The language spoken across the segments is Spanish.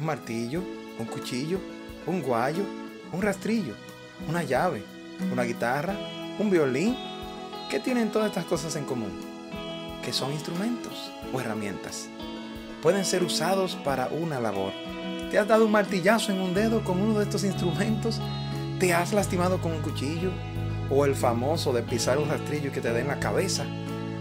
un martillo, un cuchillo, un guayo, un rastrillo, una llave, una guitarra, un violín. ¿Qué tienen todas estas cosas en común? Que son instrumentos o herramientas. Pueden ser usados para una labor. ¿Te has dado un martillazo en un dedo con uno de estos instrumentos? ¿Te has lastimado con un cuchillo? ¿O el famoso de pisar un rastrillo que te dé en la cabeza?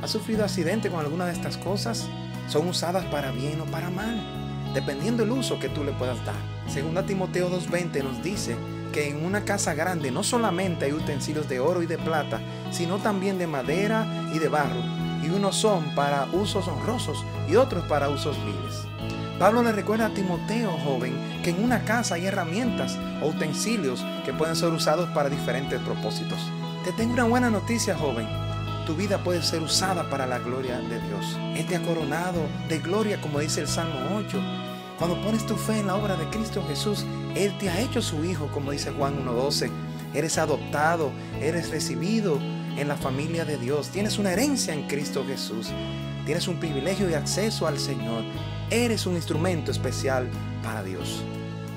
¿Has sufrido accidente con alguna de estas cosas? Son usadas para bien o para mal, dependiendo el uso que tú le puedas dar. Según Timoteo 2.20 nos dice que en una casa grande no solamente hay utensilios de oro y de plata, sino también de madera y de barro, y unos son para usos honrosos y otros para usos viles. Pablo le recuerda a Timoteo, joven, que en una casa hay herramientas o utensilios que pueden ser usados para diferentes propósitos. Te tengo una buena noticia, joven. Tu vida puede ser usada para la gloria de Dios. Él te ha coronado de gloria, como dice el Salmo 8. Cuando pones tu fe en la obra de Cristo Jesús, Él te ha hecho su Hijo, como dice Juan 1.12. Eres adoptado, eres recibido en la familia de Dios. Tienes una herencia en Cristo Jesús. Tienes un privilegio de acceso al Señor. Eres un instrumento especial para Dios.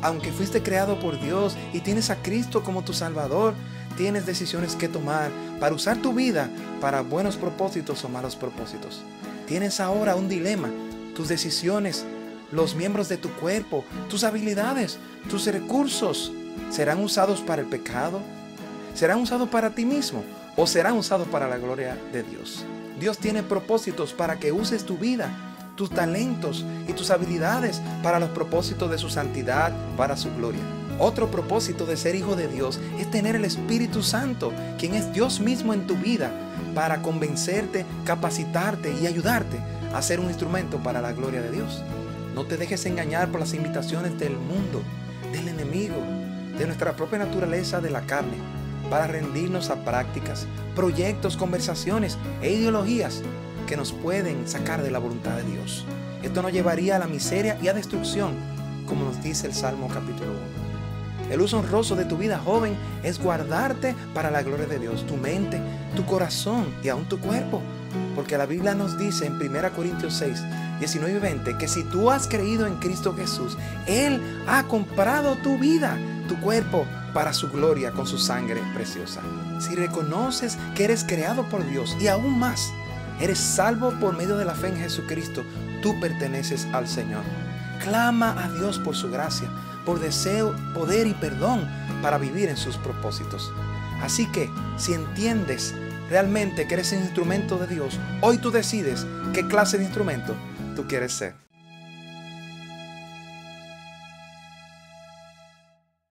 Aunque fuiste creado por Dios y tienes a Cristo como tu Salvador, tienes decisiones que tomar para usar tu vida para buenos propósitos o malos propósitos. Tienes ahora un dilema. Tus decisiones los miembros de tu cuerpo, tus habilidades, tus recursos, serán usados para el pecado, serán usados para ti mismo o serán usados para la gloria de Dios. Dios tiene propósitos para que uses tu vida, tus talentos y tus habilidades para los propósitos de su santidad, para su gloria. Otro propósito de ser hijo de Dios es tener el Espíritu Santo, quien es Dios mismo en tu vida, para convencerte, capacitarte y ayudarte a ser un instrumento para la gloria de Dios. No te dejes engañar por las invitaciones del mundo, del enemigo, de nuestra propia naturaleza de la carne, para rendirnos a prácticas, proyectos, conversaciones e ideologías que nos pueden sacar de la voluntad de Dios. Esto nos llevaría a la miseria y a destrucción, como nos dice el Salmo capítulo 1. El uso honroso de tu vida joven es guardarte para la gloria de Dios, tu mente, tu corazón y aún tu cuerpo. Porque la Biblia nos dice en 1 Corintios 6, 19 y 20, que si tú has creído en Cristo Jesús, Él ha comprado tu vida, tu cuerpo, para su gloria con su sangre preciosa. Si reconoces que eres creado por Dios y aún más, eres salvo por medio de la fe en Jesucristo, tú perteneces al Señor. Clama a Dios por su gracia, por deseo, poder y perdón para vivir en sus propósitos. Así que, si entiendes realmente que eres un instrumento de Dios, hoy tú decides qué clase de instrumento tú quieres ser.